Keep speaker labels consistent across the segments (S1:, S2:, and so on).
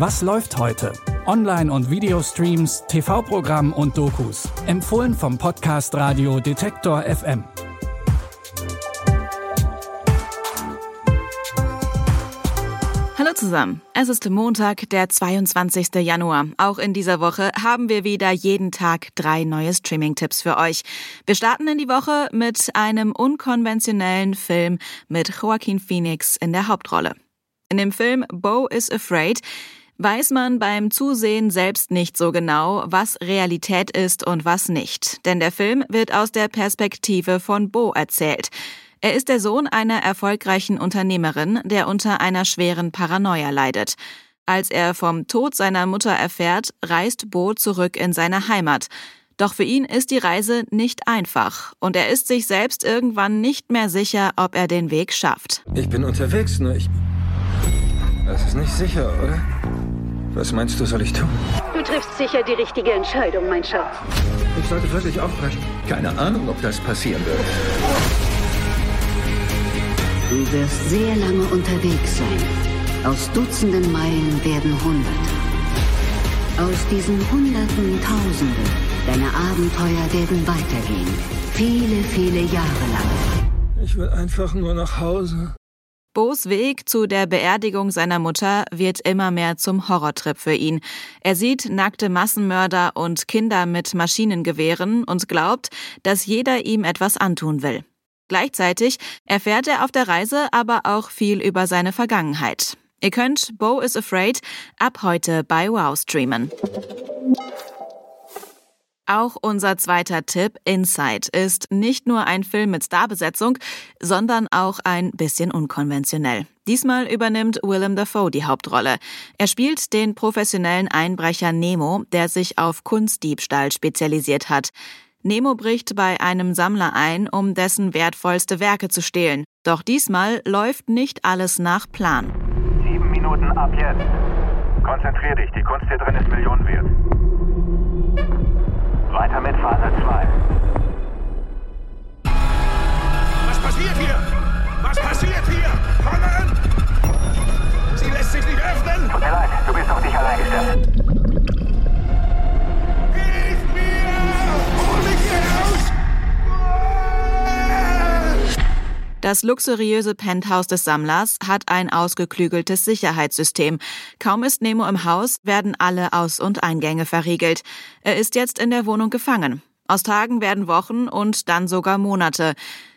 S1: Was läuft heute? Online- und Videostreams, TV-Programm und Dokus. Empfohlen vom Podcast Radio Detektor FM.
S2: Hallo zusammen. Es ist Montag, der 22. Januar. Auch in dieser Woche haben wir wieder jeden Tag drei neue Streaming-Tipps für euch. Wir starten in die Woche mit einem unkonventionellen Film mit Joaquin Phoenix in der Hauptrolle. In dem Film Bo is Afraid weiß man beim Zusehen selbst nicht so genau, was Realität ist und was nicht. Denn der Film wird aus der Perspektive von Bo erzählt. Er ist der Sohn einer erfolgreichen Unternehmerin, der unter einer schweren Paranoia leidet. Als er vom Tod seiner Mutter erfährt, reist Bo zurück in seine Heimat. Doch für ihn ist die Reise nicht einfach und er ist sich selbst irgendwann nicht mehr sicher, ob er den Weg schafft.
S3: Ich bin unterwegs, nur ich. Das ist nicht sicher, oder? Was meinst du, soll ich tun?
S4: Du triffst sicher die richtige Entscheidung, mein Schatz.
S3: Ich sollte wirklich aufbrechen. Keine Ahnung, ob das passieren wird.
S4: Du wirst sehr lange unterwegs sein. Aus Dutzenden Meilen werden Hunderte. Aus diesen Hunderten Tausende. Deine Abenteuer werden weitergehen. Viele, viele Jahre lang.
S3: Ich will einfach nur nach Hause.
S2: Bo's Weg zu der Beerdigung seiner Mutter wird immer mehr zum Horrortrip für ihn. Er sieht nackte Massenmörder und Kinder mit Maschinengewehren und glaubt, dass jeder ihm etwas antun will. Gleichzeitig erfährt er auf der Reise aber auch viel über seine Vergangenheit. Ihr könnt Bo is Afraid ab heute bei Wow streamen. Auch unser zweiter Tipp, Inside, ist nicht nur ein Film mit Starbesetzung, sondern auch ein bisschen unkonventionell. Diesmal übernimmt Willem Dafoe die Hauptrolle. Er spielt den professionellen Einbrecher Nemo, der sich auf Kunstdiebstahl spezialisiert hat. Nemo bricht bei einem Sammler ein, um dessen wertvollste Werke zu stehlen. Doch diesmal läuft nicht alles nach Plan.
S5: Sieben Minuten ab jetzt. Konzentrier dich, die Kunst hier drin ist Millionen wert.
S2: Das luxuriöse Penthouse des Sammlers hat ein ausgeklügeltes Sicherheitssystem. Kaum ist Nemo im Haus, werden alle Aus- und Eingänge verriegelt. Er ist jetzt in der Wohnung gefangen. Aus Tagen werden Wochen und dann sogar Monate.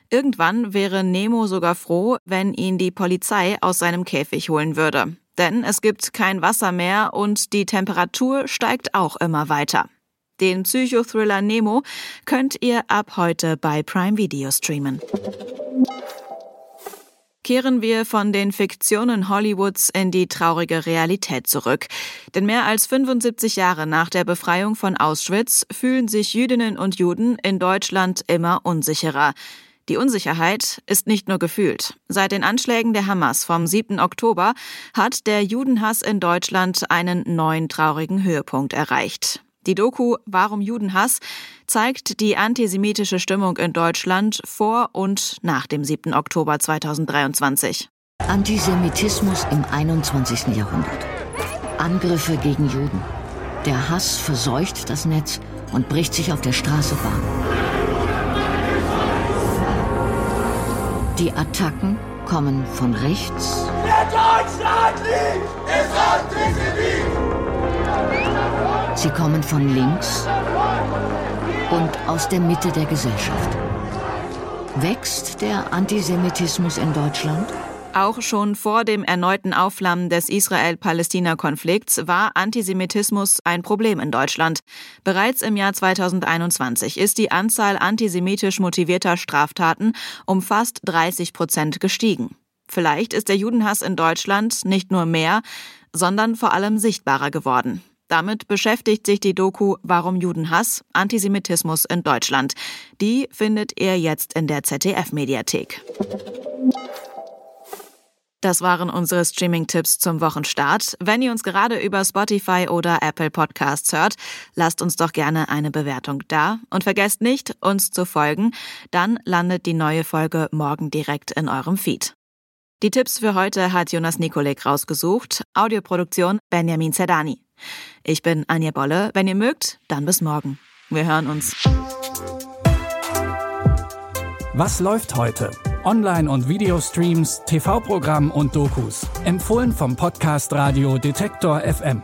S2: Irgendwann wäre Nemo sogar froh, wenn ihn die Polizei aus seinem Käfig holen würde. Denn es gibt kein Wasser mehr und die Temperatur steigt auch immer weiter. Den Psychothriller Nemo könnt ihr ab heute bei Prime Video streamen. Kehren wir von den Fiktionen Hollywoods in die traurige Realität zurück. Denn mehr als 75 Jahre nach der Befreiung von Auschwitz fühlen sich Jüdinnen und Juden in Deutschland immer unsicherer. Die Unsicherheit ist nicht nur gefühlt. Seit den Anschlägen der Hamas vom 7. Oktober hat der Judenhass in Deutschland einen neuen traurigen Höhepunkt erreicht. Die Doku Warum Judenhass zeigt die antisemitische Stimmung in Deutschland vor und nach dem 7. Oktober 2023.
S6: Antisemitismus im 21. Jahrhundert. Angriffe gegen Juden. Der Hass verseucht das Netz und bricht sich auf der Straße Bahn. Die Attacken kommen von rechts
S7: Der Deutschland liebt, ist Antisemit!
S6: Sie kommen von links und aus der Mitte der Gesellschaft. Wächst der Antisemitismus in Deutschland?
S2: Auch schon vor dem erneuten Aufflammen des Israel-Palästina-Konflikts war Antisemitismus ein Problem in Deutschland. Bereits im Jahr 2021 ist die Anzahl antisemitisch motivierter Straftaten um fast 30 Prozent gestiegen. Vielleicht ist der Judenhass in Deutschland nicht nur mehr, sondern vor allem sichtbarer geworden. Damit beschäftigt sich die Doku Warum Judenhass? Antisemitismus in Deutschland. Die findet ihr jetzt in der ZDF-Mediathek. Das waren unsere Streaming-Tipps zum Wochenstart. Wenn ihr uns gerade über Spotify oder Apple Podcasts hört, lasst uns doch gerne eine Bewertung da und vergesst nicht, uns zu folgen. Dann landet die neue Folge morgen direkt in eurem Feed. Die Tipps für heute hat Jonas Nikolek rausgesucht. Audioproduktion Benjamin Zerdani. Ich bin Anja Bolle. Wenn ihr mögt, dann bis morgen. Wir hören uns.
S1: Was läuft heute? Online- und Videostreams, TV-Programm und Dokus. Empfohlen vom Podcast Radio Detektor FM.